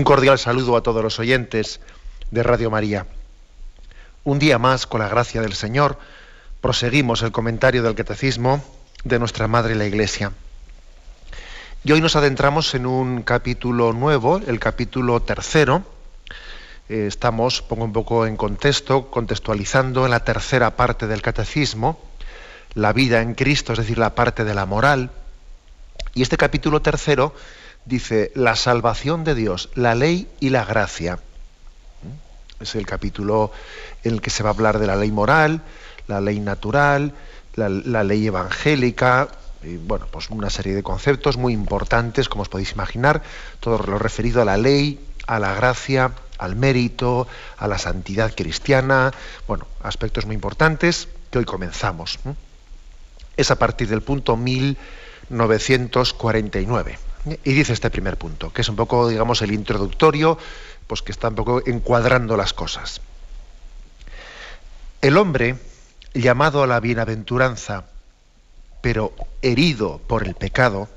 Un cordial saludo a todos los oyentes de Radio María. Un día más, con la gracia del Señor, proseguimos el comentario del Catecismo de nuestra Madre la Iglesia. Y hoy nos adentramos en un capítulo nuevo, el capítulo tercero. Eh, estamos, pongo un poco en contexto, contextualizando en la tercera parte del Catecismo, la vida en Cristo, es decir, la parte de la moral. Y este capítulo tercero dice la salvación de Dios, la ley y la gracia. ¿Mm? Es el capítulo en el que se va a hablar de la ley moral, la ley natural, la, ley evangélica, y bueno, pues una serie de conceptos muy importantes, como os podéis imaginar, todo lo referido a la ley, a la gracia, al mérito, a la santidad cristiana, bueno, aspectos muy importantes que hoy comenzamos. Es a partir del punto 1949. Y dice este primer punto, que es un poco, digamos, el introductorio, pues que está un poco encuadrando las cosas. El hombre, llamado a la bienaventuranza, pero herido por el pecado,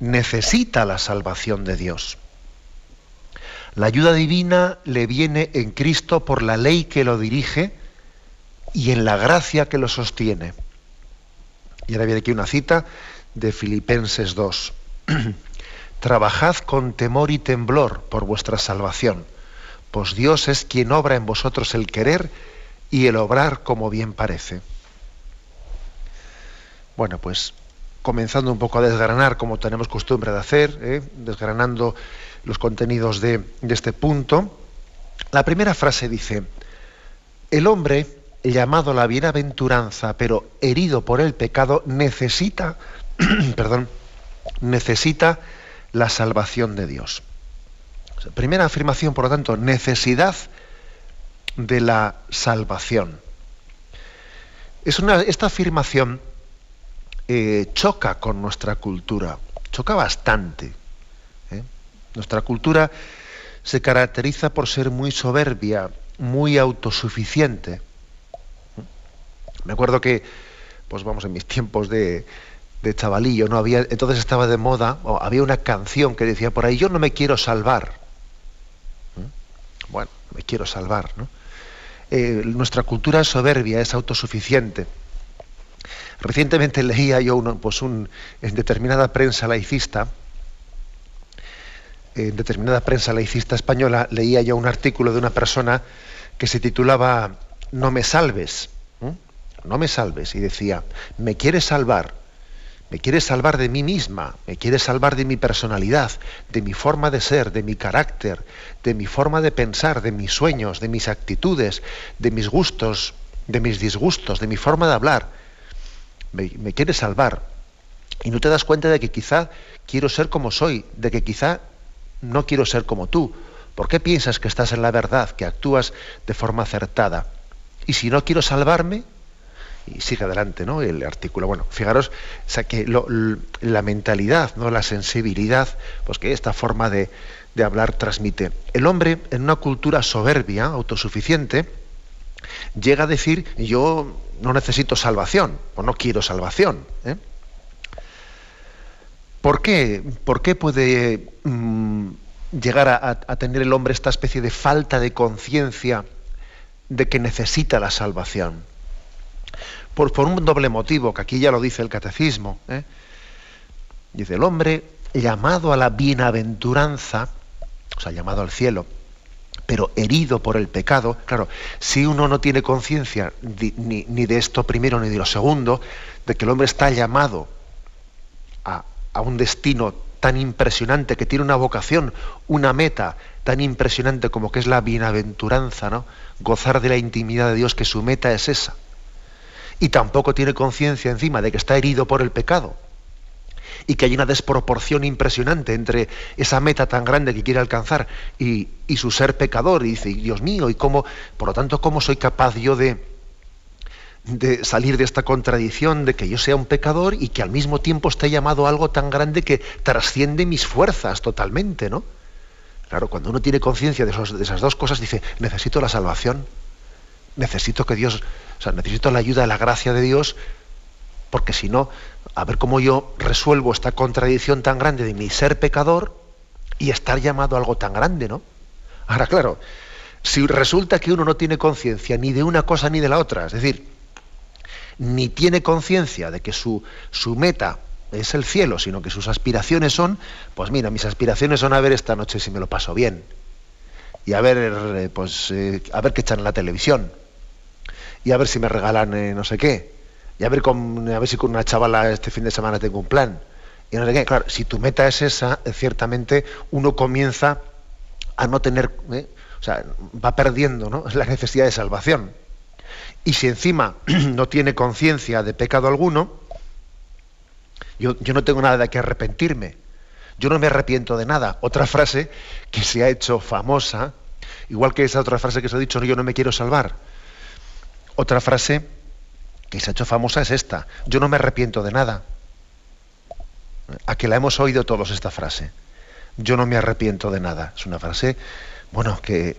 necesita la salvación de Dios. La ayuda divina le viene en Cristo por la ley que lo dirige y en la gracia que lo sostiene. Y ahora viene aquí una cita de Filipenses 2. Trabajad con temor y temblor por vuestra salvación, pues Dios es quien obra en vosotros el querer y el obrar como bien parece. Bueno, pues comenzando un poco a desgranar, como tenemos costumbre de hacer, ¿eh? desgranando los contenidos de, de este punto, la primera frase dice, el hombre llamado a la bienaventuranza, pero herido por el pecado, necesita, perdón, necesita la salvación de Dios. primera afirmación, por lo tanto, necesidad de la salvación. Es una, esta afirmación eh, choca con nuestra cultura, choca bastante. ¿eh? Nuestra cultura se caracteriza por ser muy soberbia, muy autosuficiente. Me acuerdo que, pues vamos, en mis tiempos de, de chavalillo, ¿no? Había, entonces estaba de moda, o había una canción que decía por ahí, yo no me quiero salvar. ¿Mm? Bueno, me quiero salvar, ¿no? Eh, nuestra cultura es soberbia, es autosuficiente. Recientemente leía yo uno, pues en determinada prensa laicista, en determinada prensa laicista española, leía yo un artículo de una persona que se titulaba No me salves, no me salves, y decía, me quieres salvar, me quiere salvar de mí misma, me quiere salvar de mi personalidad, de mi forma de ser, de mi carácter, de mi forma de pensar, de mis sueños, de mis actitudes, de mis gustos, de mis disgustos, de mi forma de hablar. Me, quiere salvar. Y no te das cuenta de que quizá quiero ser como soy, de que quizá no quiero ser como tú. ¿Por qué piensas que estás en la verdad, que actúas de forma acertada? Y si no quiero salvarme, y sigue adelante ¿no? el artículo. Bueno, fijaros, o sea, que la mentalidad, ¿no? la sensibilidad, pues que esta forma de, hablar transmite. El hombre, en una cultura soberbia, autosuficiente, llega a decir, yo no necesito salvación, o no quiero salvación. ¿eh? ¿Por, qué? ¿Por qué puede mm, llegar a, tener el hombre esta especie de falta de conciencia de que necesita la salvación? Por, un doble motivo, que aquí ya lo dice el catecismo. ¿eh? Dice, el hombre llamado a la bienaventuranza, o sea, llamado al cielo, pero herido por el pecado, claro, si uno no tiene conciencia ni, de esto primero ni de lo segundo, de que el hombre está llamado a, a un destino tan impresionante, que tiene una vocación, una meta tan impresionante como que es la bienaventuranza, ¿no? Gozar de la intimidad de Dios, que su meta es esa y tampoco tiene conciencia encima de que está herido por el pecado y que hay una desproporción impresionante entre esa meta tan grande que quiere alcanzar y, su ser pecador. Y dice, Dios mío, ¿y cómo, por lo tanto, cómo soy capaz yo de, de salir de esta contradicción de que yo sea un pecador y que al mismo tiempo esté llamado a algo tan grande que trasciende mis fuerzas totalmente, ¿no? Claro, cuando uno tiene conciencia de, de, esas dos cosas, dice, necesito la salvación, necesito que Dios, o sea, necesito la ayuda, la gracia de Dios, porque si no, a ver cómo yo resuelvo esta contradicción tan grande de mi ser pecador y estar llamado a algo tan grande, ¿no? Ahora, claro, si resulta que uno no tiene conciencia ni de una cosa ni de la otra, es decir, ni tiene conciencia de que su, su meta es el cielo, sino que sus aspiraciones son, pues mira, mis aspiraciones son a ver esta noche si me lo paso bien. Y a ver, eh, pues, eh, a ver qué echan en la televisión. Y a ver si me regalan eh, no sé qué. Y a ver, con, a ver si con una chavala este fin de semana tengo un plan. Y no sé qué. Claro, si tu meta es esa, ciertamente uno comienza a no tener, o sea, va perdiendo ¿no? la necesidad de salvación. Y si encima no tiene conciencia de pecado alguno, yo, no tengo nada de que arrepentirme. Yo no me arrepiento de nada. Otra frase que se ha hecho famosa, igual que esa otra frase que se ha dicho, yo no me quiero salvar. Otra frase que se ha hecho famosa es esta, yo no me arrepiento de nada. A que la hemos oído todos esta frase. Yo no me arrepiento de nada. Es una frase, bueno, que,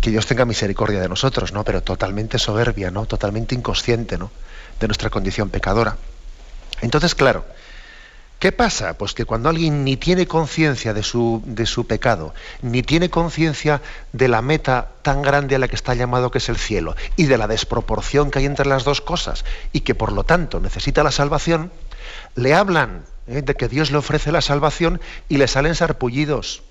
que Dios tenga misericordia de nosotros, ¿no? Pero totalmente soberbia, ¿no? Totalmente inconsciente, ¿no? De nuestra condición pecadora. Entonces, claro, ¿Qué pasa? Pues que cuando alguien ni tiene conciencia de su, de su pecado, ni tiene conciencia de la meta tan grande a la que está llamado que es el cielo, y de la desproporción que hay entre las dos cosas, y que por lo tanto necesita la salvación, le hablan ¿eh? de que Dios le ofrece la salvación y le salen sarpullidos.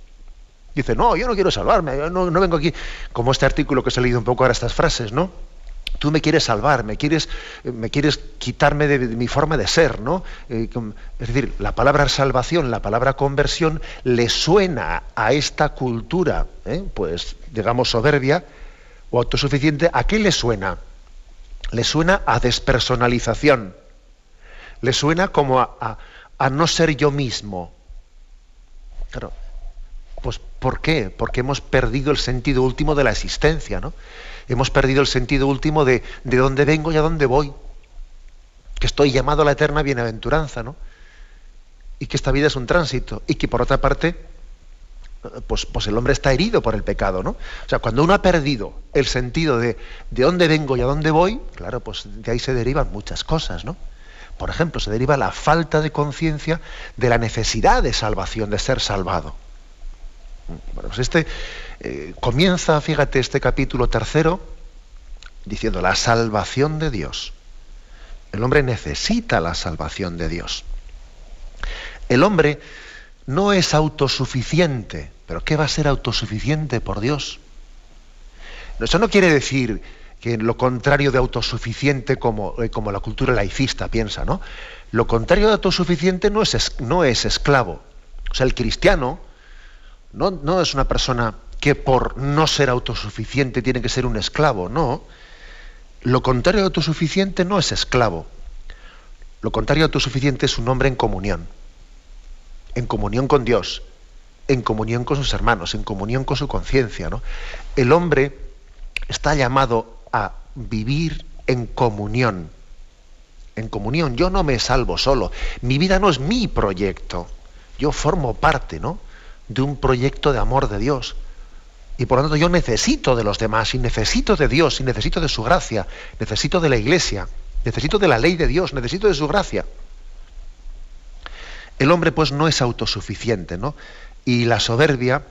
Dice, no, yo no quiero salvarme, no vengo aquí, como este artículo que se ha leído un poco ahora estas frases, ¿no? Tú me quieres salvar, me quieres, me quieres quitarme de, mi forma de ser, ¿no? Eh, es decir, la palabra salvación, la palabra conversión, le suena a esta cultura, ¿eh? pues digamos soberbia o autosuficiente, ¿a qué le suena? Le suena a despersonalización, le suena como a, a no ser yo mismo. Claro, pues ¿por qué? Porque hemos perdido el sentido último de la existencia, ¿no? Hemos perdido el sentido último de, de dónde vengo y a dónde voy. Que estoy llamado a la eterna bienaventuranza, ¿no? Y que esta vida es un tránsito. Y que por otra parte, pues, pues el hombre está herido por el pecado, ¿no? O sea, cuando uno ha perdido el sentido de de dónde vengo y a dónde voy, claro, pues de ahí se derivan muchas cosas, ¿no? Por ejemplo, se deriva la falta de conciencia de la necesidad de salvación, de ser salvado. Bueno, pues este, eh, comienza, fíjate, este capítulo tercero diciendo la salvación de Dios. El hombre necesita la salvación de Dios. El hombre no es autosuficiente, pero ¿qué va a ser autosuficiente por Dios? Eso no quiere decir que lo contrario de autosuficiente como, eh, como la cultura laicista piensa, ¿no? Lo contrario de autosuficiente no es, no es esclavo. O sea, el cristiano no, no es una persona que por no ser autosuficiente tiene que ser un esclavo, no. Lo contrario de autosuficiente no es esclavo. Lo contrario de autosuficiente es un hombre en comunión. En comunión con Dios, en comunión con sus hermanos, en comunión con su conciencia. ¿no? El hombre está llamado a vivir en comunión. En comunión. Yo no me salvo solo. Mi vida no es mi proyecto. Yo formo parte ¿no? De un proyecto de amor de Dios. Y por lo tanto yo necesito de los demás y necesito de Dios y necesito de su gracia, necesito de la iglesia, necesito de la ley de Dios, necesito de su gracia. El hombre pues no es autosuficiente, ¿no? Y la soberbia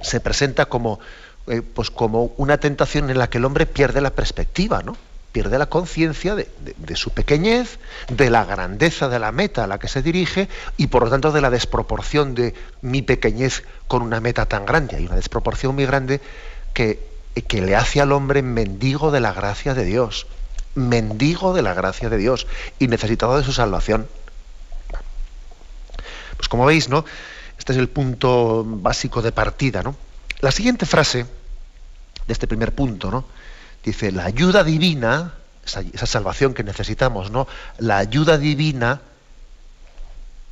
se presenta como, eh, pues como una tentación en la que el hombre pierde la perspectiva, ¿no? Pierde la conciencia de, su pequeñez, de la grandeza de la meta a la que se dirige y por lo tanto de la desproporción de mi pequeñez con una meta tan grande. Hay una desproporción muy grande que, que le hace al hombre mendigo de la gracia de Dios, mendigo de la gracia de Dios y necesitado de su salvación. Pues como veis, ¿no? Este es el punto básico de partida, ¿no? La siguiente frase de este primer punto, ¿no? Dice, la ayuda divina, esa, salvación que necesitamos, ¿no? La ayuda divina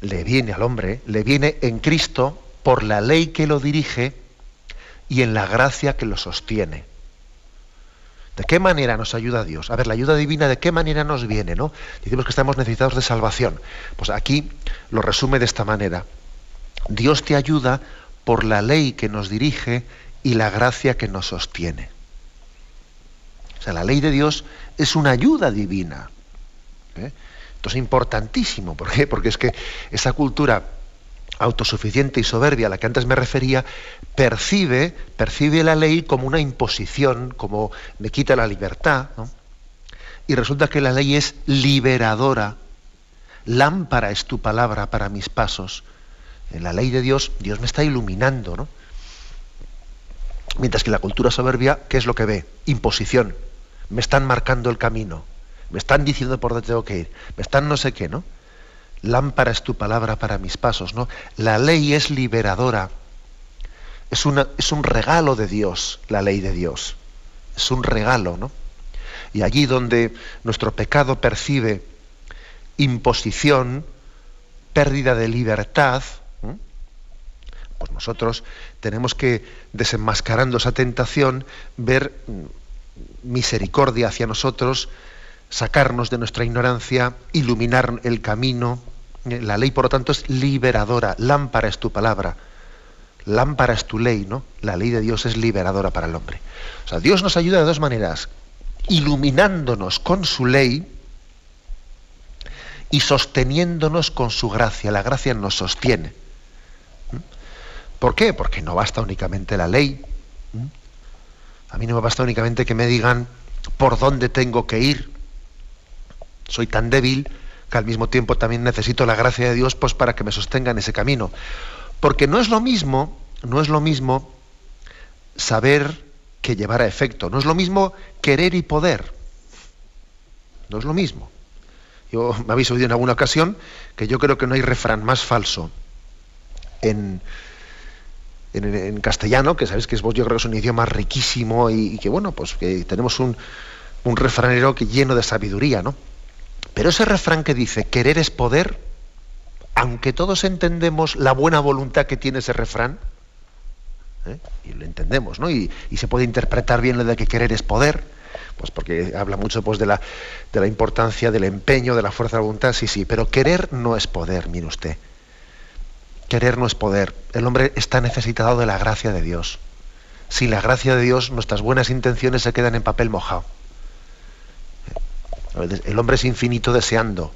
le viene al hombre, le viene en Cristo por la ley que lo dirige y en la gracia que lo sostiene. ¿De qué manera nos ayuda Dios? A ver, la ayuda divina, ¿de qué manera nos viene? ¿no? Decimos que estamos necesitados de salvación. Pues aquí lo resume de esta manera. Dios te ayuda por la ley que nos dirige y la gracia que nos sostiene. O sea, la ley de Dios es una ayuda divina. ¿eh? Esto es importantísimo. ¿Por qué? Porque es que esa cultura autosuficiente y soberbia a la que antes me refería, percibe, percibe la ley como una imposición, como me quita la libertad. Y resulta que la ley es liberadora. Lámpara es tu palabra para mis pasos. En la ley de Dios, Dios me está iluminando, ¿no? Mientras que la cultura soberbia, ¿qué es lo que ve? Imposición. Me están marcando el camino. Me están diciendo por dónde tengo que ir. Me están no sé qué, ¿no? Lámpara es tu palabra para mis pasos, ¿no? La ley es liberadora. Es, una, es un regalo de Dios, la ley de Dios. Es un regalo, ¿no? Y allí donde nuestro pecado percibe imposición, pérdida de libertad, pues nosotros tenemos que, desenmascarando esa tentación, ver misericordia hacia nosotros, sacarnos de nuestra ignorancia, iluminar el camino, la ley, por lo tanto, es liberadora. Lámpara es tu palabra. Lámpara es tu ley, ¿no? La ley de Dios es liberadora para el hombre. O sea, Dios nos ayuda de dos maneras. Iluminándonos con su ley y sosteniéndonos con su gracia. La gracia nos sostiene. ¿Mm? ¿Por qué? Porque no basta únicamente la ley. A mí no me basta únicamente que me digan por dónde tengo que ir. Soy tan débil que al mismo tiempo también necesito la gracia de Dios pues, para que me sostenga en ese camino. Porque no es lo mismo, no es lo mismo saber que llevar a efecto, no es lo mismo querer y poder. No es lo mismo. Yo me habéis oído en alguna ocasión que yo creo que no hay refrán más falso en, en, castellano, que sabéis que es, yo creo que es un idioma riquísimo y, que bueno, pues que tenemos un, un refranero que lleno de sabiduría, ¿no? Pero ese refrán que dice, querer es poder, aunque todos entendemos la buena voluntad que tiene ese refrán, ¿eh? y lo entendemos, ¿no? Y, se puede interpretar bien lo de que querer es poder, pues porque habla mucho pues, de, la, de la importancia del empeño, de la fuerza de voluntad, sí, sí, pero querer no es poder, mire usted. Querer no es poder. El hombre está necesitado de la gracia de Dios. Sin la gracia de Dios, nuestras buenas intenciones se quedan en papel mojado. El hombre es infinito deseando.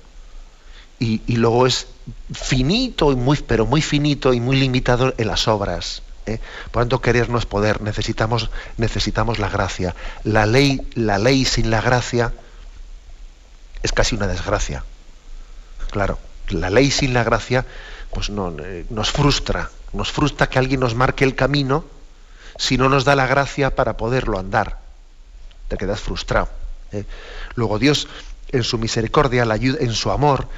Y, luego es finito, y muy, pero muy finito y muy limitado en las obras. ¿eh? Por tanto, querer no es poder. Necesitamos, necesitamos la gracia. La ley, la ley sin la gracia es casi una desgracia. Claro, la ley sin la gracia pues no, eh, nos frustra. Nos frustra que alguien nos marque el camino si no nos da la gracia para poderlo andar. Te quedas frustrado. ¿eh? Luego Dios, en su misericordia, la ayuda, en su amor,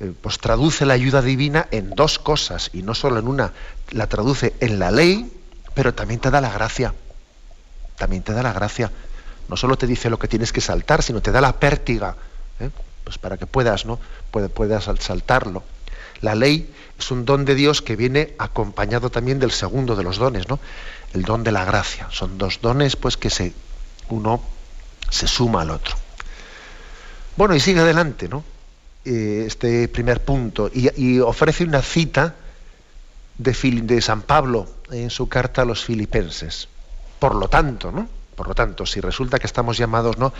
eh, pues traduce la ayuda divina en dos cosas, y no solo en una, la traduce en la ley, pero también te da la gracia. También te da la gracia. No solo te dice lo que tienes que saltar, sino te da la pértiga, pues para que puedas, ¿no? puedas saltarlo. La ley es un don de Dios que viene acompañado también del segundo de los dones, ¿no? El don de la gracia. Son dos dones, pues, que se, uno se suma al otro. Bueno, y sigue adelante, ¿no? Eh, este primer punto, y, ofrece una cita de, de, San Pablo en su carta a los filipenses. Por lo tanto, ¿no? Por lo tanto, si resulta que estamos llamados, ¿no?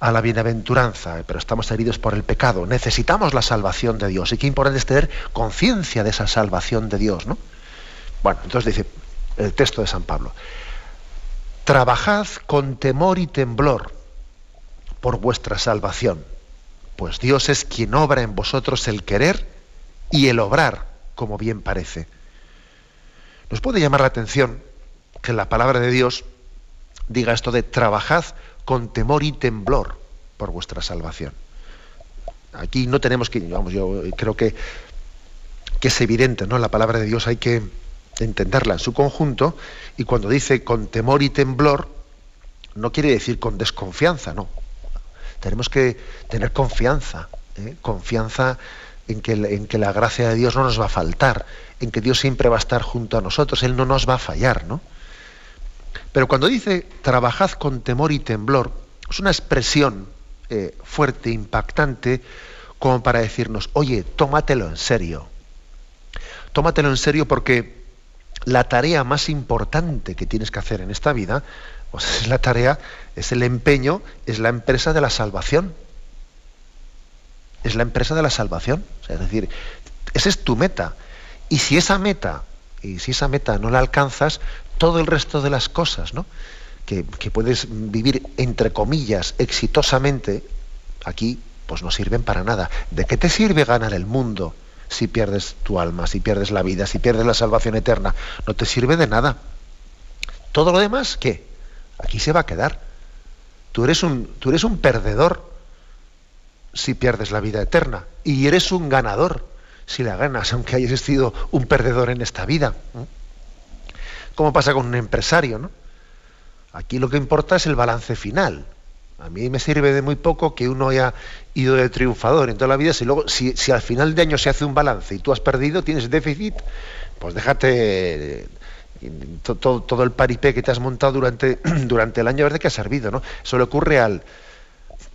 A la bienaventuranza, pero estamos heridos por el pecado. Necesitamos la salvación de Dios. Y qué importante es tener conciencia de esa salvación de Dios, ¿no? Bueno, entonces dice el texto de San Pablo. Trabajad con temor y temblor por vuestra salvación, pues Dios es quien obra en vosotros el querer y el obrar, como bien parece. Nos puede llamar la atención que la palabra de Dios diga esto de trabajad con temor y temblor por vuestra salvación. Aquí no tenemos que, vamos, yo creo que, que es evidente, ¿no? La palabra de Dios hay que entenderla en su conjunto y cuando dice con temor y temblor, no quiere decir con desconfianza, no. Tenemos que tener confianza, ¿eh? confianza en que, en que la gracia de Dios no nos va a faltar, en que Dios siempre va a estar junto a nosotros, Él no nos va a fallar, ¿no? Pero cuando dice trabajad con temor y temblor, es una expresión eh, fuerte, impactante, como para decirnos, oye, tómatelo en serio. Tómatelo en serio porque la tarea más importante que tienes que hacer en esta vida, pues es la tarea, es el empeño, es la empresa de la salvación. Es la empresa de la salvación. es decir, esa es tu meta. Y si esa meta, y si esa meta no la alcanzas, todo el resto de las cosas, ¿no? Que, puedes vivir entre comillas exitosamente, aquí pues no sirven para nada. ¿De qué te sirve ganar el mundo? si pierdes tu alma, si pierdes la vida, si pierdes la salvación eterna. No te sirve de nada. Todo lo demás, ¿qué? Aquí se va a quedar. Tú eres un, tú eres un perdedor si pierdes la vida eterna. Y eres un ganador si la ganas, aunque hayas sido un perdedor en esta vida. ¿Cómo pasa con un empresario? ¿no? Aquí lo que importa es el balance final. A mí me sirve de muy poco que uno haya ido de triunfador en toda la vida. Si luego, si, al final de año se hace un balance y tú has perdido, tienes déficit, pues déjate eh, todo, el paripé que te has montado durante, durante el año a ver de qué ha servido, ¿no? Eso le ocurre al,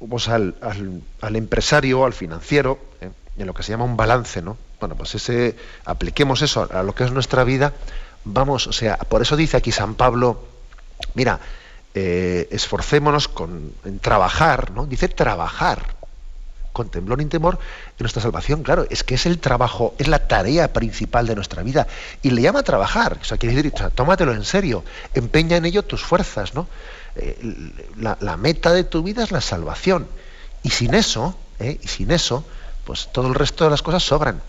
pues al, al, empresario, al financiero, ¿eh? en lo que se llama un balance, ¿no? Bueno, pues ese, apliquemos eso a lo que es nuestra vida, vamos, o sea, por eso dice aquí San Pablo, mira, eh, esforcémonos con, en trabajar, ¿no? Dice trabajar con temblor y temor nuestra salvación. Claro, es que es el trabajo, es la tarea principal de nuestra vida. Y le llama trabajar. O sea, quiere decir, tómatelo en serio, empeña en ello tus fuerzas, ¿no? Eh, la, meta de tu vida es la salvación. Y sin eso, ¿eh? y sin eso, pues todo el resto de las cosas sobran.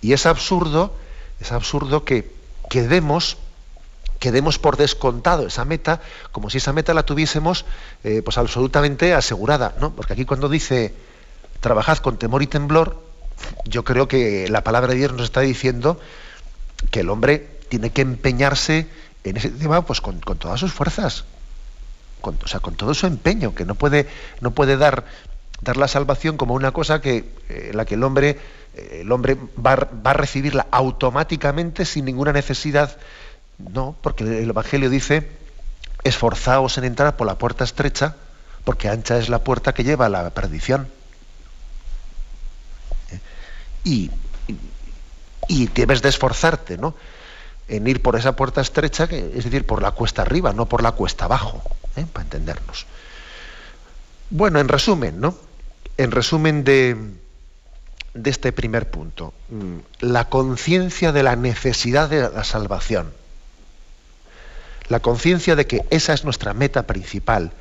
Y es absurdo, es absurdo que quedemos que demos por descontado esa meta, como si esa meta la tuviésemos eh, pues absolutamente asegurada, ¿no? Porque aquí cuando dice trabajad con temor y temblor, yo creo que la palabra de Dios nos está diciendo que el hombre tiene que empeñarse en ese tema pues con, todas sus fuerzas, con, o sea, con todo su empeño, que no puede, no puede dar, dar la salvación como una cosa que, eh, la que el hombre, eh, el hombre va, va a recibirla automáticamente sin ninguna necesidad no, porque el Evangelio dice, esforzaos en entrar por la puerta estrecha, porque ancha es la puerta que lleva a la perdición. ¿Eh? Y, y, debes de esforzarte, ¿no? En ir por esa puerta estrecha, es decir, por la cuesta arriba, no por la cuesta abajo, ¿eh? para entendernos. Bueno, en resumen, ¿no? En resumen de, este primer punto, mm, la conciencia de la necesidad de la salvación la conciencia de que esa es nuestra meta principal,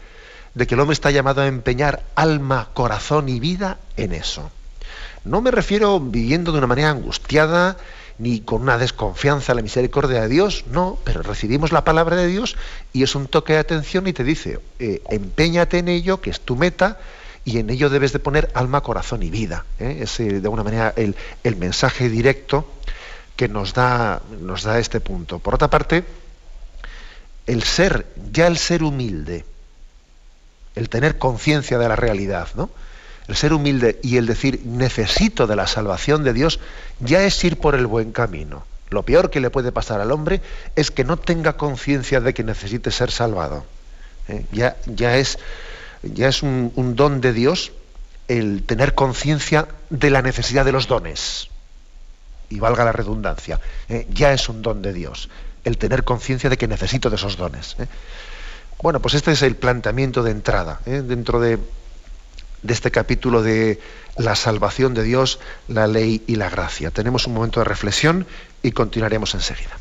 de que el hombre está llamado a empeñar alma, corazón y vida en eso. No me refiero viviendo de una manera angustiada ni con una desconfianza en la misericordia de Dios, no, pero recibimos la palabra de Dios y es un toque de atención y te dice, eh, empeñate en ello, que es tu meta, y en ello debes de poner alma, corazón y vida. ¿eh? Es de alguna manera el, el, mensaje directo que nos da, nos da este punto. Por otra parte, el ser, ya el ser humilde, el tener conciencia de la realidad, ¿no? El ser humilde y el decir necesito de la salvación de Dios ya es ir por el buen camino. Lo peor que le puede pasar al hombre es que no tenga conciencia de que necesite ser salvado. ¿eh? Ya, ya, es, ya es un, don de Dios el tener conciencia de la necesidad de los dones. Y valga la redundancia, ¿eh? ya es un don de Dios el tener conciencia de que necesito de esos dones. ¿eh? Bueno, pues este es el planteamiento de entrada ¿eh? dentro de, de este capítulo de la salvación de Dios, la ley y la gracia. Tenemos un momento de reflexión y continuaremos enseguida.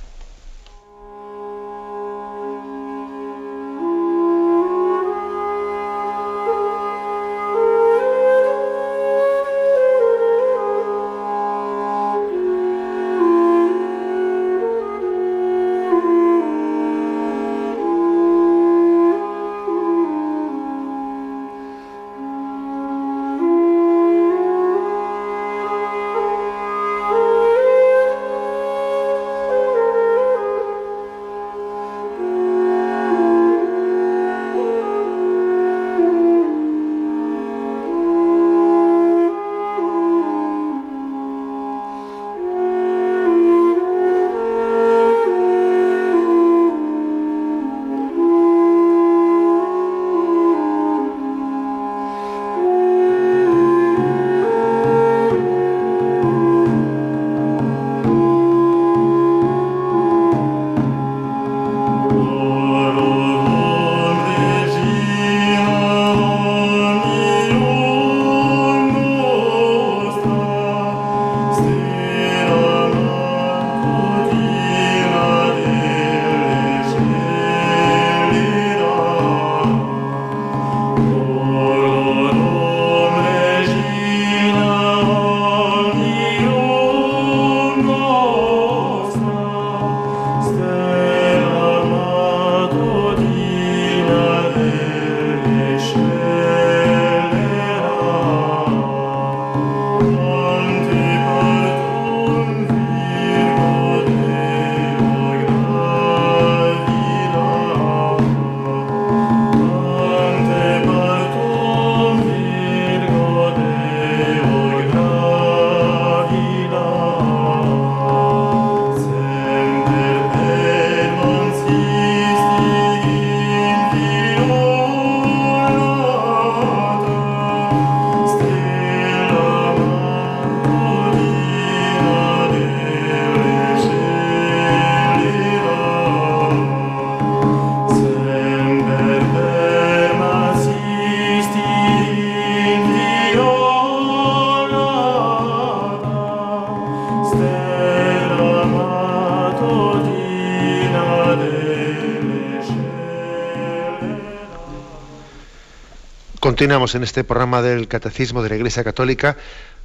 Continuamos en este programa del Catecismo de la Iglesia Católica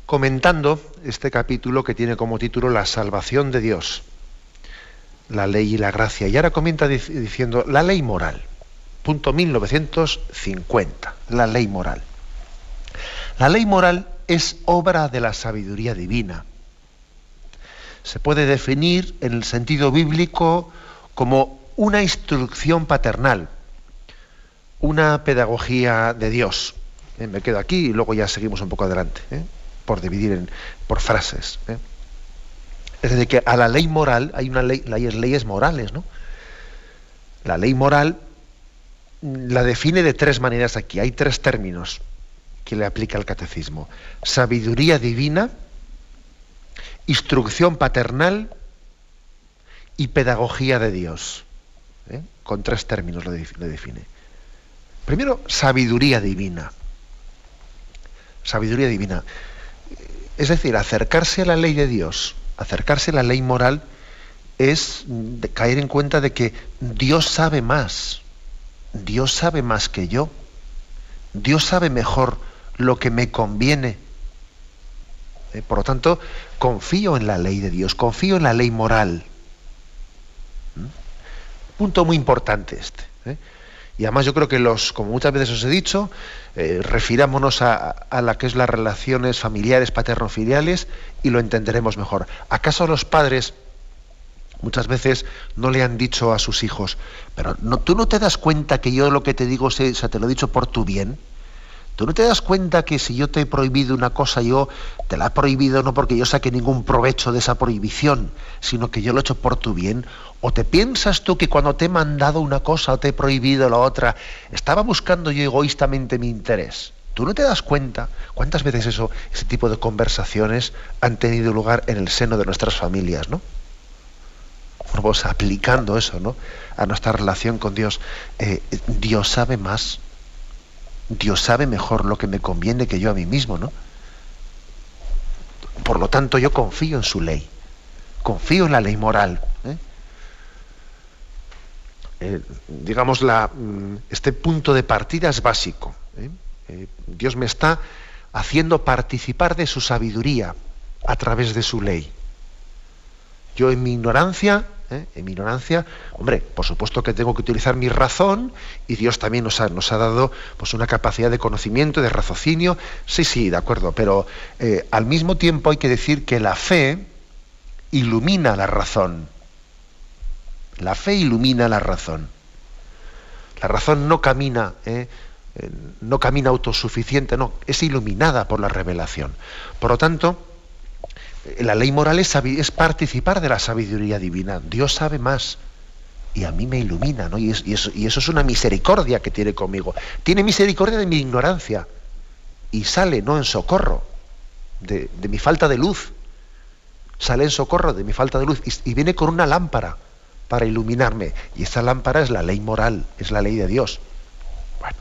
comentando este capítulo que tiene como título La salvación de Dios, la ley y la gracia. Y ahora comenta diciendo la ley moral, punto 1950, la ley moral. La ley moral es obra de la sabiduría divina. Se puede definir en el sentido bíblico como una instrucción paternal, una pedagogía de Dios. Eh, me quedo aquí y luego ya seguimos un poco adelante, ¿eh? por dividir en, por frases. ¿eh? Es decir, que a la ley moral hay una ley, leyes, leyes morales, ¿no? La ley moral mm, la define de tres maneras aquí. Hay tres términos que le aplica el catecismo. Sabiduría divina, instrucción paternal y pedagogía de Dios. Con tres términos lo define. Primero, sabiduría divina. Sabiduría divina. Es decir, acercarse a la ley de Dios, acercarse a la ley moral, es caer en cuenta de que Dios sabe más. Dios sabe más que yo. Dios sabe mejor lo que me conviene. Eh, por lo tanto, confío en la ley de Dios, confío en la ley moral. ¿Mm? Punto muy importante este. ¿eh? Y además yo creo que los, como muchas veces os he dicho, eh, refirámonos a, a, la que es las relaciones familiares, paterno-filiales, y lo entenderemos mejor. ¿Acaso los padres muchas veces no le han dicho a sus hijos, pero no, tú no te das cuenta que yo lo que te digo, o sea, te lo he dicho por tu bien? ¿Tú no te das cuenta que si yo te he prohibido una cosa, yo te la he prohibido no porque yo saque ningún provecho de esa prohibición, sino que yo lo he hecho por tu bien? ¿O te piensas tú que cuando te he mandado una cosa o te he prohibido la otra, estaba buscando yo egoístamente mi interés? ¿Tú no te das cuenta cuántas veces eso, ese tipo de conversaciones han tenido lugar en el seno de nuestras familias, ¿no? Vamos aplicando eso, ¿no? A nuestra relación con Dios. Eh, Dios sabe más Dios sabe mejor lo que me conviene que yo a mí mismo, ¿no? Por lo tanto, yo confío en su ley, confío en la ley moral. ¿eh? Eh, digamos, la, mm, este punto de partida es básico. ¿eh? Dios me está haciendo participar de su sabiduría a través de su ley. Yo en mi ignorancia ¿eh? en mi ignorancia, hombre, por supuesto que tengo que utilizar mi razón y Dios también nos ha, nos ha dado pues, una capacidad de conocimiento, de raciocinio, sí, sí, de acuerdo, pero eh, al mismo tiempo hay que decir que la fe ilumina la razón. La fe ilumina la razón. La razón no camina, ¿eh? no camina autosuficiente, no, es iluminada por la revelación. Por lo tanto, la ley moral es, participar de la sabiduría divina. Dios sabe más y a mí me ilumina, ¿no? Y, eso, es una misericordia que tiene conmigo. Tiene misericordia de mi ignorancia y sale, ¿no? En socorro de, mi falta de luz. Sale en socorro de mi falta de luz y, viene con una lámpara para iluminarme. Y esa lámpara es la ley moral, es la ley de Dios. Bueno,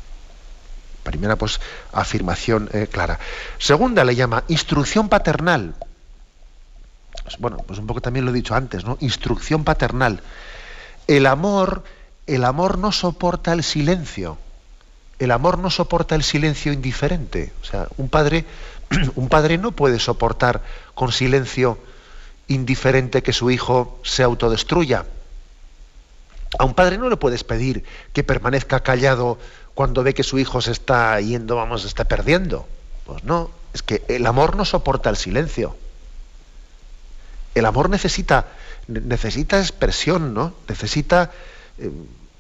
primera pues afirmación eh, clara. Segunda le llama instrucción paternal bueno, pues un poco también lo he dicho antes, ¿no? Instrucción paternal. El amor, el amor no soporta el silencio. El amor no soporta el silencio indiferente. O sea, un padre, un padre no puede soportar con silencio indiferente que su hijo se autodestruya. A un padre no le puedes pedir que permanezca callado cuando ve que su hijo se está yendo, vamos, se está perdiendo. Pues no, es que el amor no soporta el silencio. El amor necesita, necesita expresión, ¿no? Necesita, eh,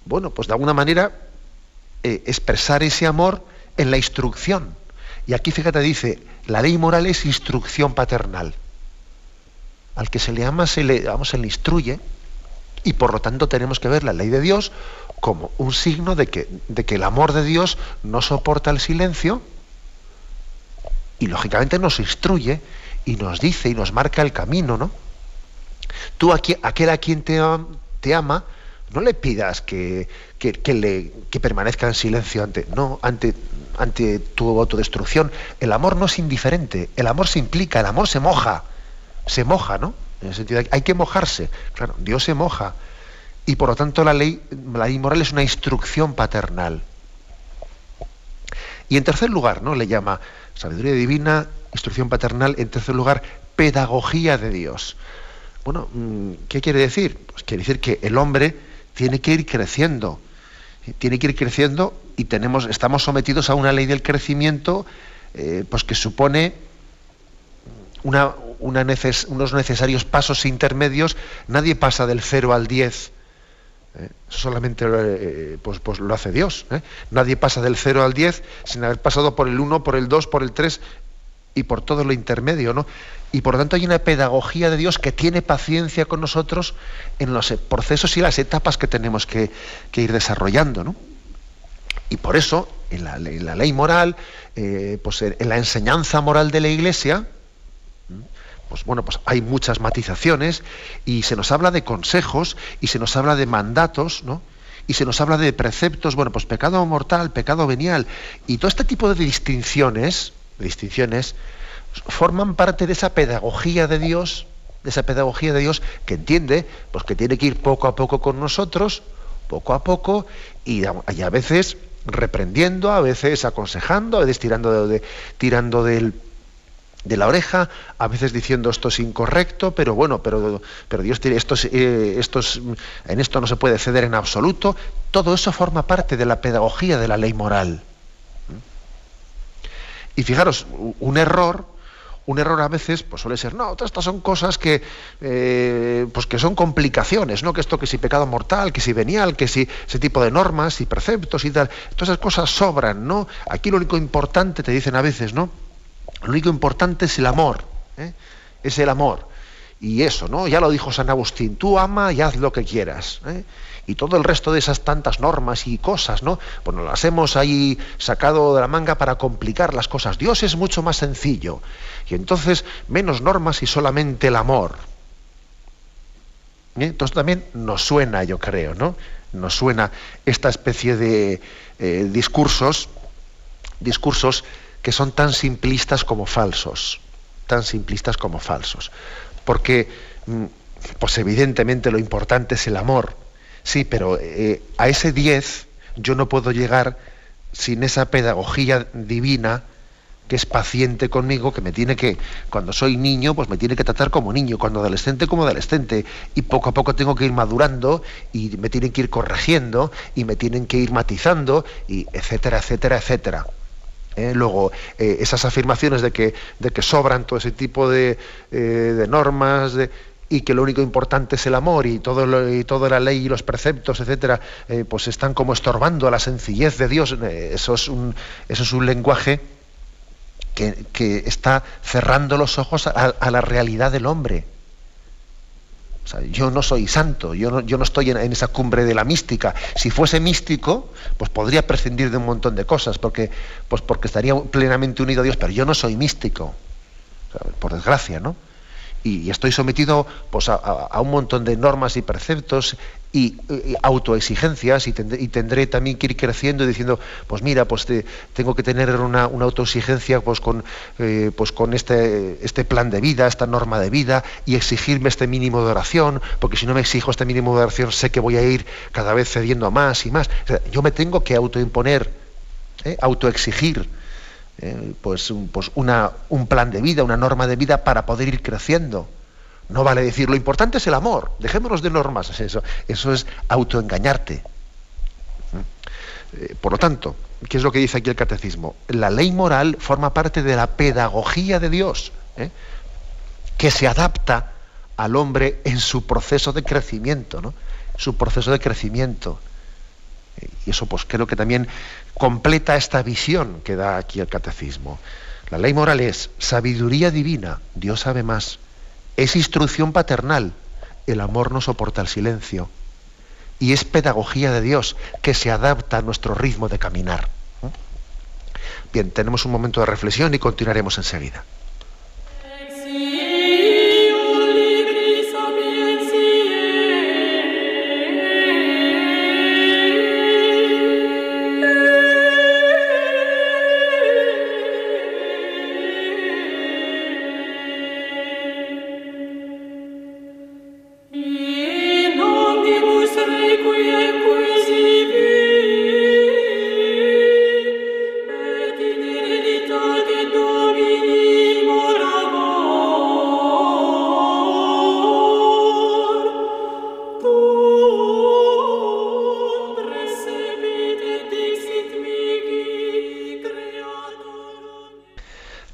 bueno, pues de alguna manera eh, expresar ese amor en la instrucción. Y aquí, fíjate, dice, la ley moral es instrucción paternal. Al que se le ama, se le, se le instruye, y por lo tanto tenemos que ver la ley de Dios como un signo de que, de que el amor de Dios no soporta el silencio y lógicamente nos instruye y nos dice y nos marca el camino, ¿no? Tú, a aquel a quien te, ama, no le pidas que, permanezca en silencio ante tu autodestrucción. El amor no es indiferente, el amor se implica, el amor se moja, se moja, ¿no? En el sentido de que hay que mojarse. Claro, Dios se moja. Y por lo tanto la ley, la ley moral es una instrucción paternal. Y en tercer lugar, ¿no? Le llama sabiduría divina, instrucción paternal, en tercer lugar, pedagogía de Dios. Bueno, mm, ¿qué quiere decir? Pues quiere decir que el hombre tiene que ir creciendo, tiene que ir creciendo y tenemos, estamos sometidos a una ley del crecimiento eh, pues que supone unos necesarios pasos intermedios. Nadie pasa del 0 al 10. ¿eh? solamente eh, pues, pues, lo hace Dios. Nadie pasa del 0 al 10 sin haber pasado por el 1, por el 2, por el 3 y por todo lo intermedio. ¿no? Y por lo tanto hay una pedagogía de Dios que tiene paciencia con nosotros en los procesos y las etapas que tenemos que, ir desarrollando. ¿no? Y por eso, en la, ley moral, eh, pues en la enseñanza moral de la Iglesia, pues bueno, pues hay muchas matizaciones y se nos habla de consejos y se nos habla de mandatos, ¿no? Y se nos habla de preceptos, bueno, pues pecado mortal, pecado venial y todo este tipo de distinciones, distinciones forman parte de esa pedagogía de Dios, de esa pedagogía de Dios que entiende pues que tiene que ir poco a poco con nosotros, poco a poco y, a veces reprendiendo, a veces aconsejando, a veces tirando, de, tirando del, de la oreja, a veces diciendo esto es incorrecto, pero bueno, pero, pero Dios tiene esto, eh, en esto no se puede ceder en absoluto. Todo eso forma parte de la pedagogía de la ley moral. Y fijaros, un error, un error a veces pues suele ser, no, todas estas son cosas que, eh, pues que son complicaciones, ¿no? Que esto que si pecado mortal, que si venial, que si ese tipo de normas y preceptos y tal, todas esas cosas sobran, ¿no? Aquí lo único importante, te dicen a veces, ¿no? Lo único importante es el amor, ¿eh? es el amor. Y eso, ¿no? Ya lo dijo San Agustín, tú ama y haz lo que quieras. ¿eh? y todo el resto de esas tantas normas y cosas, ¿no? Bueno, las hemos ahí sacado de la manga para complicar las cosas. Dios es mucho más sencillo. Y entonces menos normas y solamente el amor. ¿Eh? Entonces también nos suena, yo creo, ¿no? Nos suena esta especie de eh, discursos, discursos que son tan simplistas como falsos, tan simplistas como falsos. Porque, mm, pues evidentemente lo importante es el amor Sí, pero eh, a ese 10 yo no puedo llegar sin esa pedagogía divina que es paciente conmigo, que me tiene que, cuando soy niño, pues me tiene que tratar como niño, cuando adolescente como adolescente, y poco a poco tengo que ir madurando, y me tienen que ir corrigiendo, y me tienen que ir matizando, y etcétera, etcétera, etcétera. ¿Eh? luego, eh, esas afirmaciones de que, de que sobran todo ese tipo de, de normas, y que lo único importante es el amor y todo y toda la ley y los preceptos, etcétera, eh, pues están como estorbando a la sencillez de Dios. Eh, eso es un, eso es un lenguaje que, está cerrando los ojos a, la realidad del hombre. Yo no soy santo, yo no, yo no estoy en, esa cumbre de la mística. Si fuese místico, pues podría prescindir de un montón de cosas, porque, pues porque estaría plenamente unido a Dios, pero yo no soy místico, por desgracia, ¿no? Y, estoy sometido pues, a, un montón de normas y preceptos y, autoexigencias y tendré, también que ir creciendo y diciendo pues mira pues tengo que tener una, autoexigencia pues con eh, pues con este este plan de vida esta norma de vida y exigirme este mínimo de oración porque si no me exijo este mínimo de oración sé que voy a ir cada vez cediendo a más y más yo me tengo que autoimponer ¿eh? autoexigir eh, pues, pues una, un plan de vida, una norma de vida para poder ir creciendo. No vale decir, lo importante es el amor, dejémonos de normas, eso, eso es autoengañarte. Eh, por lo tanto, ¿qué es lo que dice aquí el catecismo? La ley moral forma parte de la pedagogía de Dios, ¿eh? que se adapta al hombre en su proceso de crecimiento, ¿no? Su proceso de crecimiento. Y eso pues creo que también completa esta visión que da aquí el catecismo. La ley moral es sabiduría divina, Dios sabe más. Es instrucción paternal, el amor no soporta el silencio. Y es pedagogía de Dios que se adapta a nuestro ritmo de caminar. Bien, tenemos un momento de reflexión y continuaremos enseguida.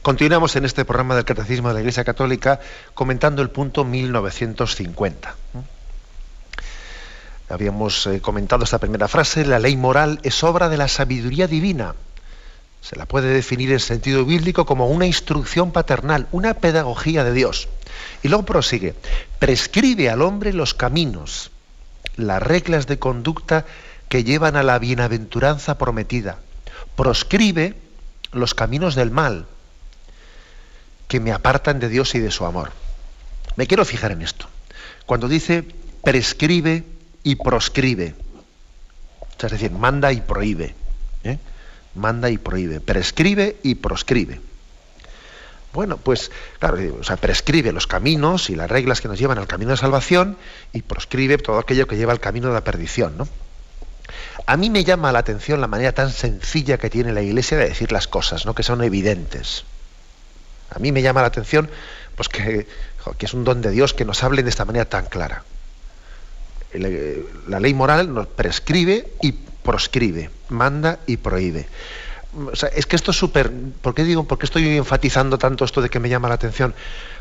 Continuamos en este programa del Catecismo de la Iglesia Católica comentando el punto 1950. Habíamos eh, comentado esta primera frase, la ley moral es obra de la sabiduría divina. Se la puede definir en sentido bíblico como una instrucción paternal, una pedagogía de Dios. Y luego prosigue, prescribe al hombre los caminos, las reglas de conducta que llevan a la bienaventuranza prometida. Proscribe los caminos del mal, que me apartan de Dios y de su amor. Me quiero fijar en esto. Cuando dice prescribe y proscribe, es decir, manda y prohíbe. ¿eh? Manda y prohíbe. Prescribe y proscribe. Bueno, pues claro, o sea, prescribe los caminos y las reglas que nos llevan al camino de salvación y proscribe todo aquello que lleva al camino de la perdición, ¿no? A mí me llama la atención la manera tan sencilla que tiene la Iglesia de decir las cosas, ¿no? que son evidentes. A mí me llama la atención pues que, que es un don de Dios que nos hablen de esta manera tan clara. La ley moral nos prescribe y proscribe, manda y prohíbe. Sea, es que esto es súper... ¿Por qué digo, por qué estoy enfatizando tanto esto de que me llama la atención?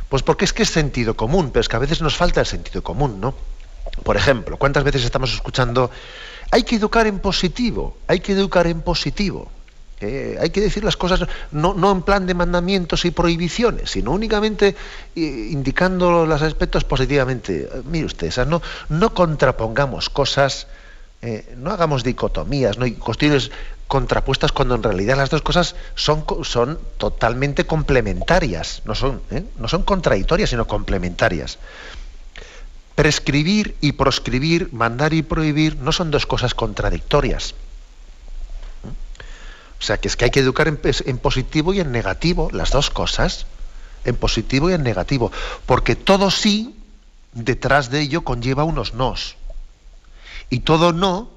Pues porque es que es sentido común, pero es que a veces nos falta el sentido común, ¿no? Por ejemplo, ¿cuántas veces estamos escuchando hay que educar en positivo, hay que educar en positivo. Eh, hay que decir las cosas no, en plan de mandamientos y prohibiciones, sino únicamente eh, indicando los aspectos positivamente. Eh, mire usted, no, no contrapongamos cosas, no hagamos dicotomías, no hay cuestiones contrapuestas cuando en realidad las dos cosas son, son totalmente complementarias, no son, no son contradictorias, sino complementarias. Prescribir y proscribir, mandar y prohibir, no son dos cosas contradictorias. O sea, que es que hay que educar en, positivo y en negativo, las dos cosas, en positivo y en negativo, porque todo sí, detrás de ello conlleva unos nos. Y todo no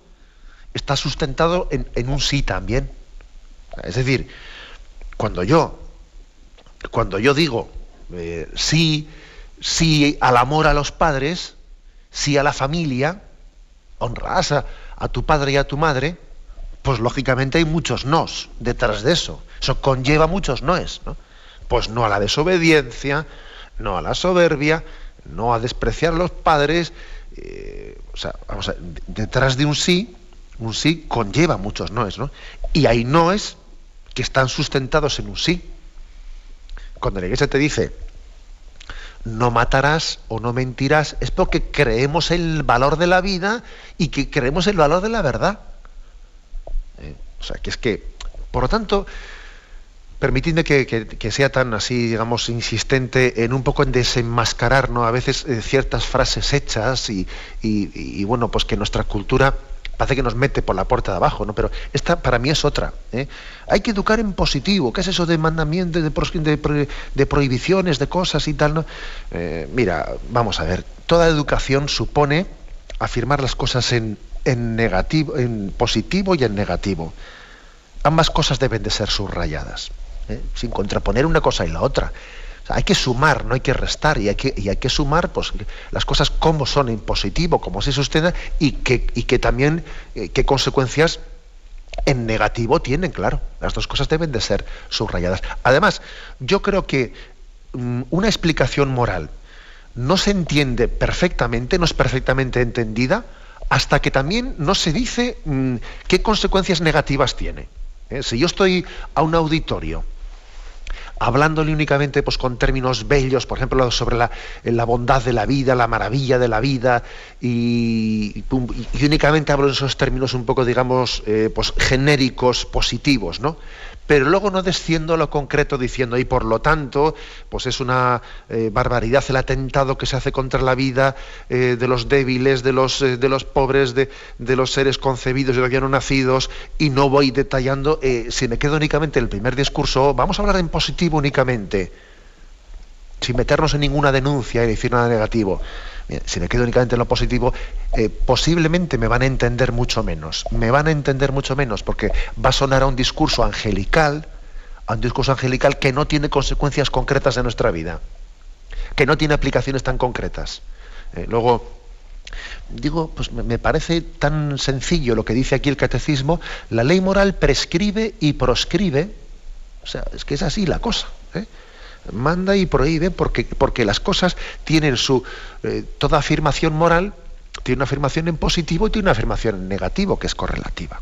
está sustentado en, un sí también. Es decir, cuando yo, cuando yo digo eh, sí, sí al amor a los padres, sí a la familia, honras a, tu padre y a tu madre, pues lógicamente hay muchos nos detrás de eso. Eso conlleva muchos noes. ¿no? Pues no a la desobediencia, no a la soberbia, no a despreciar a los padres. Eh, o sea, vamos a, detrás de un sí, un sí conlleva muchos noes. ¿no? Y hay noes que están sustentados en un sí. Cuando la iglesia te dice, no matarás o no mentirás, es porque creemos el valor de la vida y que creemos el valor de la verdad. Eh, o sea, que es que, por lo tanto, permitidme que, sea tan así, digamos, insistente en un poco en desenmascarar, ¿no? A veces eh, ciertas frases hechas y, bueno, pues que nuestra cultura parece que nos mete por la puerta de abajo, ¿no? Pero esta para mí es otra. ¿eh? Hay que educar en positivo. ¿Qué es eso de mandamientos, de, prohibiciones, de cosas y tal? ¿no? Eh, mira, vamos a ver. Toda educación supone afirmar las cosas en, en, negativo, en positivo y en negativo. Ambas cosas deben de ser subrayadas, ¿eh? sin contraponer una cosa y la otra hay que sumar, no hay que restar, y hay que, hay que sumar pues, las cosas como son en positivo, como se sostiene, y que, y que también eh, qué consecuencias en negativo tienen, claro. Las dos cosas deben de ser subrayadas. Además, yo creo que mm, una explicación moral no se entiende perfectamente, no es perfectamente entendida, hasta que también no se dice mm, qué consecuencias negativas tiene. ¿eh? Si yo estoy a un auditorio, hablándole únicamente pues, con términos bellos, por ejemplo, sobre la, la bondad de la vida, la maravilla de la vida, y, únicamente hablo en esos términos un poco, digamos, eh, pues, genéricos, positivos, ¿no? Pero luego no desciendo a lo concreto diciendo, y por lo tanto, pues es una eh, barbaridad el atentado que se hace contra la vida eh, de los débiles, de los, eh, de los pobres, de, de, los seres concebidos y todavía no nacidos, y no voy detallando, si me quedo únicamente en el primer discurso, vamos a hablar en positivo únicamente, sin meternos en ninguna denuncia y decir nada negativo si me quedo únicamente en lo positivo, eh, posiblemente me van a entender mucho menos. Me van a entender mucho menos porque va a sonar a un discurso angelical, a un discurso angelical que no tiene consecuencias concretas en nuestra vida, que no tiene aplicaciones tan concretas. Eh, luego, digo, pues me parece tan sencillo lo que dice aquí el catecismo, la ley moral prescribe y proscribe, o sea, es que es así la cosa. ¿eh? Manda y prohíbe porque, porque las cosas tienen su... Eh, toda afirmación moral tiene una afirmación en positivo y tiene una afirmación en negativo, que es correlativa.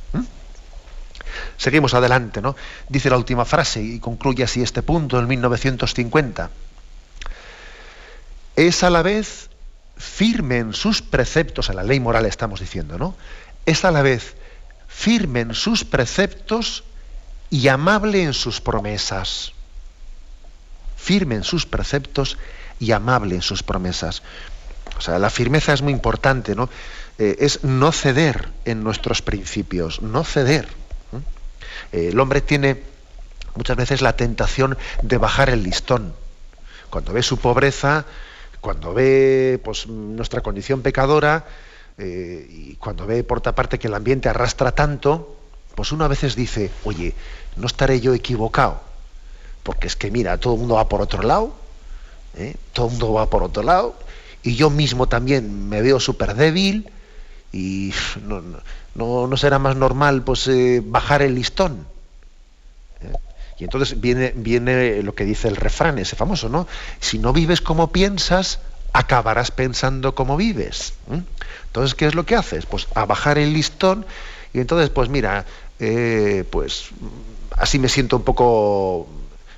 Seguimos adelante, ¿no? Dice la última frase y concluye así este punto en 1950. Es a la vez firme en sus preceptos, en la ley moral estamos diciendo, ¿no? Es a la vez firme en sus preceptos y amable en sus promesas. Firme en sus preceptos y amable en sus promesas. O sea, la firmeza es muy importante, ¿no? Eh, es no ceder en nuestros principios, no ceder. Eh, el hombre tiene muchas veces la tentación de bajar el listón. Cuando ve su pobreza, cuando ve pues, nuestra condición pecadora eh, y cuando ve por otra parte que el ambiente arrastra tanto, pues uno a veces dice, oye, ¿no estaré yo equivocado? Porque es que mira, todo el mundo va por otro lado, ¿eh? todo el mundo va por otro lado, y yo mismo también me veo súper débil, y no, no, será más normal pues eh, bajar el listón. Y entonces viene, viene lo que dice el refrán, ese famoso, ¿no? Si no vives como piensas, acabarás pensando como vives. Entonces, ¿qué es lo que haces? Pues a bajar el listón y entonces, pues mira, eh, pues así me siento un poco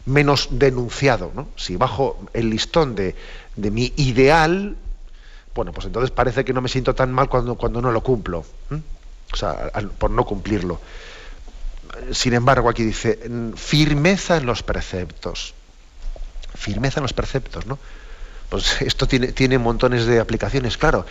menos denunciado, ¿no? Si bajo el listón de, mi ideal, bueno, pues entonces parece que no me siento tan mal cuando, no lo cumplo. O sea, por no cumplirlo sin embargo, aquí dice, firmeza en los preceptos. Firmeza en los preceptos, ¿no? Pues esto tiene, tiene montones de aplicaciones, claro.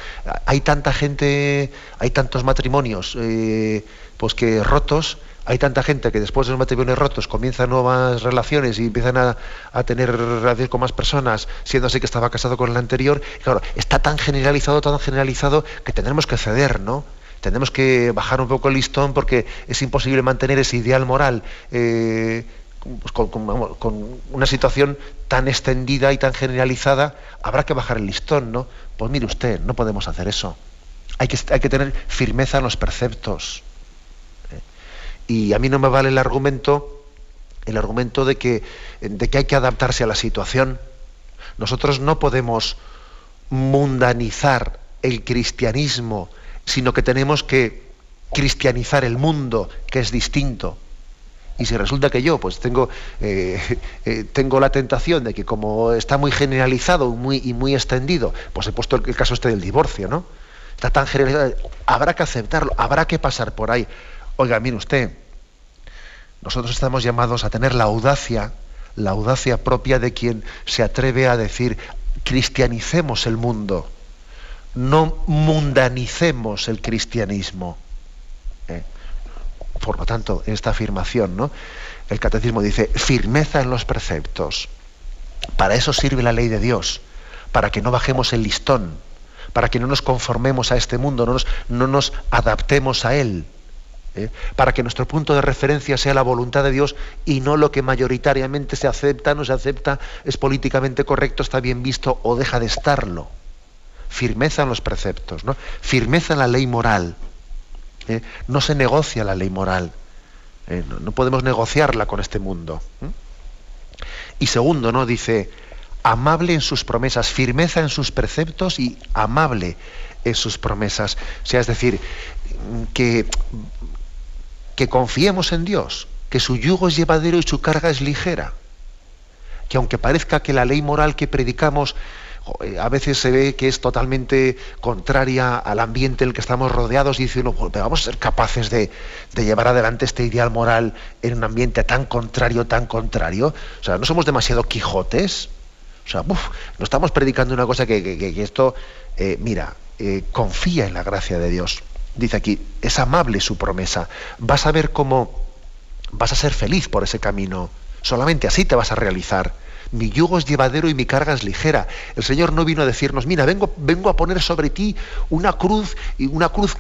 Hay tanta gente, hay tantos matrimonios eh, pues que rotos, hay tanta gente que después de los matrimonios rotos comienzan nuevas relaciones y empiezan a, tener relaciones con más personas, siendo así que estaba casado con el anterior. claro, está tan generalizado, tan generalizado que tendremos que ceder, ¿no? tenemos que bajar un poco el listón porque es imposible mantener ese ideal moral eh, pues con, una situación tan extendida y tan generalizada, habrá que bajar el listón, ¿no? Pues mire usted, no podemos hacer eso. Hay que, hay que tener firmeza en los preceptos. Y a mí no me vale el argumento, el argumento de que, de que hay que adaptarse a la situación. Nosotros no podemos mundanizar el cristianismo sino que tenemos que cristianizar el mundo, que es distinto. Y si resulta que yo pues tengo, eh, eh, tengo la tentación de que como está muy generalizado muy, y muy extendido, pues he puesto el, caso este del divorcio, ¿no? Está tan generalizado, habrá que aceptarlo, habrá que pasar por ahí. Oiga, mire usted, nosotros estamos llamados a tener la audacia, la audacia propia de quien se atreve a decir, cristianicemos el mundo no mundanicemos el cristianismo. ¿eh? Por lo tanto, esta afirmación, ¿no? El catecismo dice, firmeza en los preceptos. Para eso sirve la ley de Dios, para que no bajemos el listón, para que no nos conformemos a este mundo, no nos, no nos adaptemos a él, ¿eh? para que nuestro punto de referencia sea la voluntad de Dios y no lo que mayoritariamente se acepta, no se acepta, es políticamente correcto, está bien visto o deja de estarlo firmeza en los preceptos, ¿no? firmeza en la ley moral. ¿eh? No se negocia la ley moral. ¿eh? No, podemos negociarla con este mundo. Y segundo, ¿no? Dice, amable en sus promesas, firmeza en sus preceptos y amable en sus promesas. O sea, es decir, que, que confiemos en Dios, que su yugo es llevadero y su carga es ligera. Que aunque parezca que la ley moral que predicamos a veces se ve que es totalmente contraria al ambiente en el que estamos rodeados y dice uno, pues vamos a ser capaces de, llevar adelante este ideal moral en un ambiente tan contrario, tan contrario. O sea, no somos demasiado quijotes. O sea, no estamos predicando una cosa que, esto, eh, mira, eh, confía en la gracia de Dios. Dice aquí, es amable su promesa. Vas a ver cómo vas a ser feliz por ese camino. Solamente así te vas a realizar mi yugo es llevadero y mi carga es ligera. El Señor no vino a decirnos, mira, vengo, vengo a poner sobre ti una cruz, y una cruz,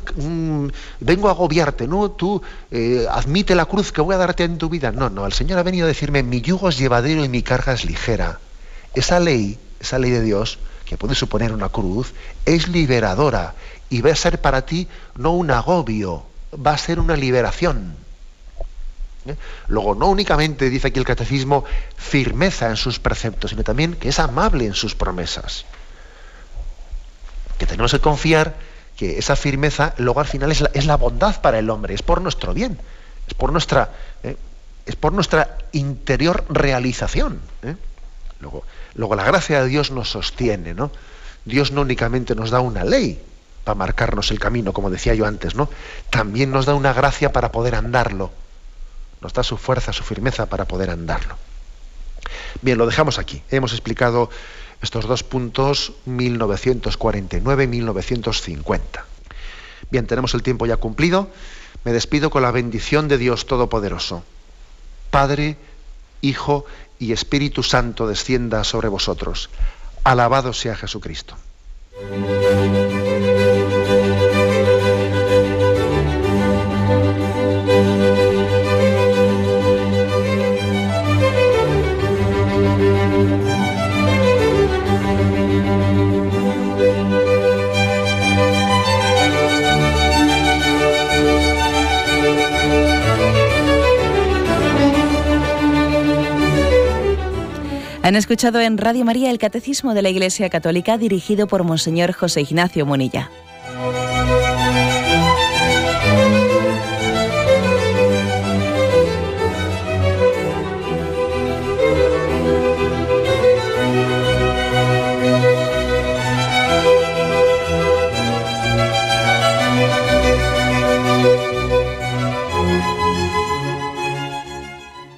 vengo a agobiarte, ¿no? Tú eh, admite la cruz que voy a darte en tu vida. No, no, el Señor ha venido a decirme, mi yugo es llevadero y mi carga es ligera. Esa ley, esa ley de Dios, que puede suponer una cruz, es liberadora y va a ser para ti no un agobio, va a ser una liberación. ¿eh? Luego, no únicamente dice aquí el catecismo firmeza en sus preceptos, sino también que es amable en sus promesas. Que tenemos que confiar que esa firmeza luego al final es la, bondad para el hombre, es por nuestro bien, es por nuestra, ¿eh? es por nuestra interior realización. ¿eh? Luego, luego la gracia de Dios nos sostiene, ¿no? Dios no únicamente nos da una ley para marcarnos el camino, como decía yo antes, ¿no? También nos da una gracia para poder andarlo nos da su fuerza, su firmeza para poder andarlo. Bien, lo dejamos aquí. Hemos explicado estos dos puntos 1949-1950. Bien, tenemos el tiempo ya cumplido. Me despido con la bendición de Dios Todopoderoso. Padre, Hijo y Espíritu Santo descienda sobre vosotros. Alabado sea Jesucristo. Han escuchado en Radio María el Catecismo de la Iglesia Católica dirigido por Monseñor José Ignacio Monilla.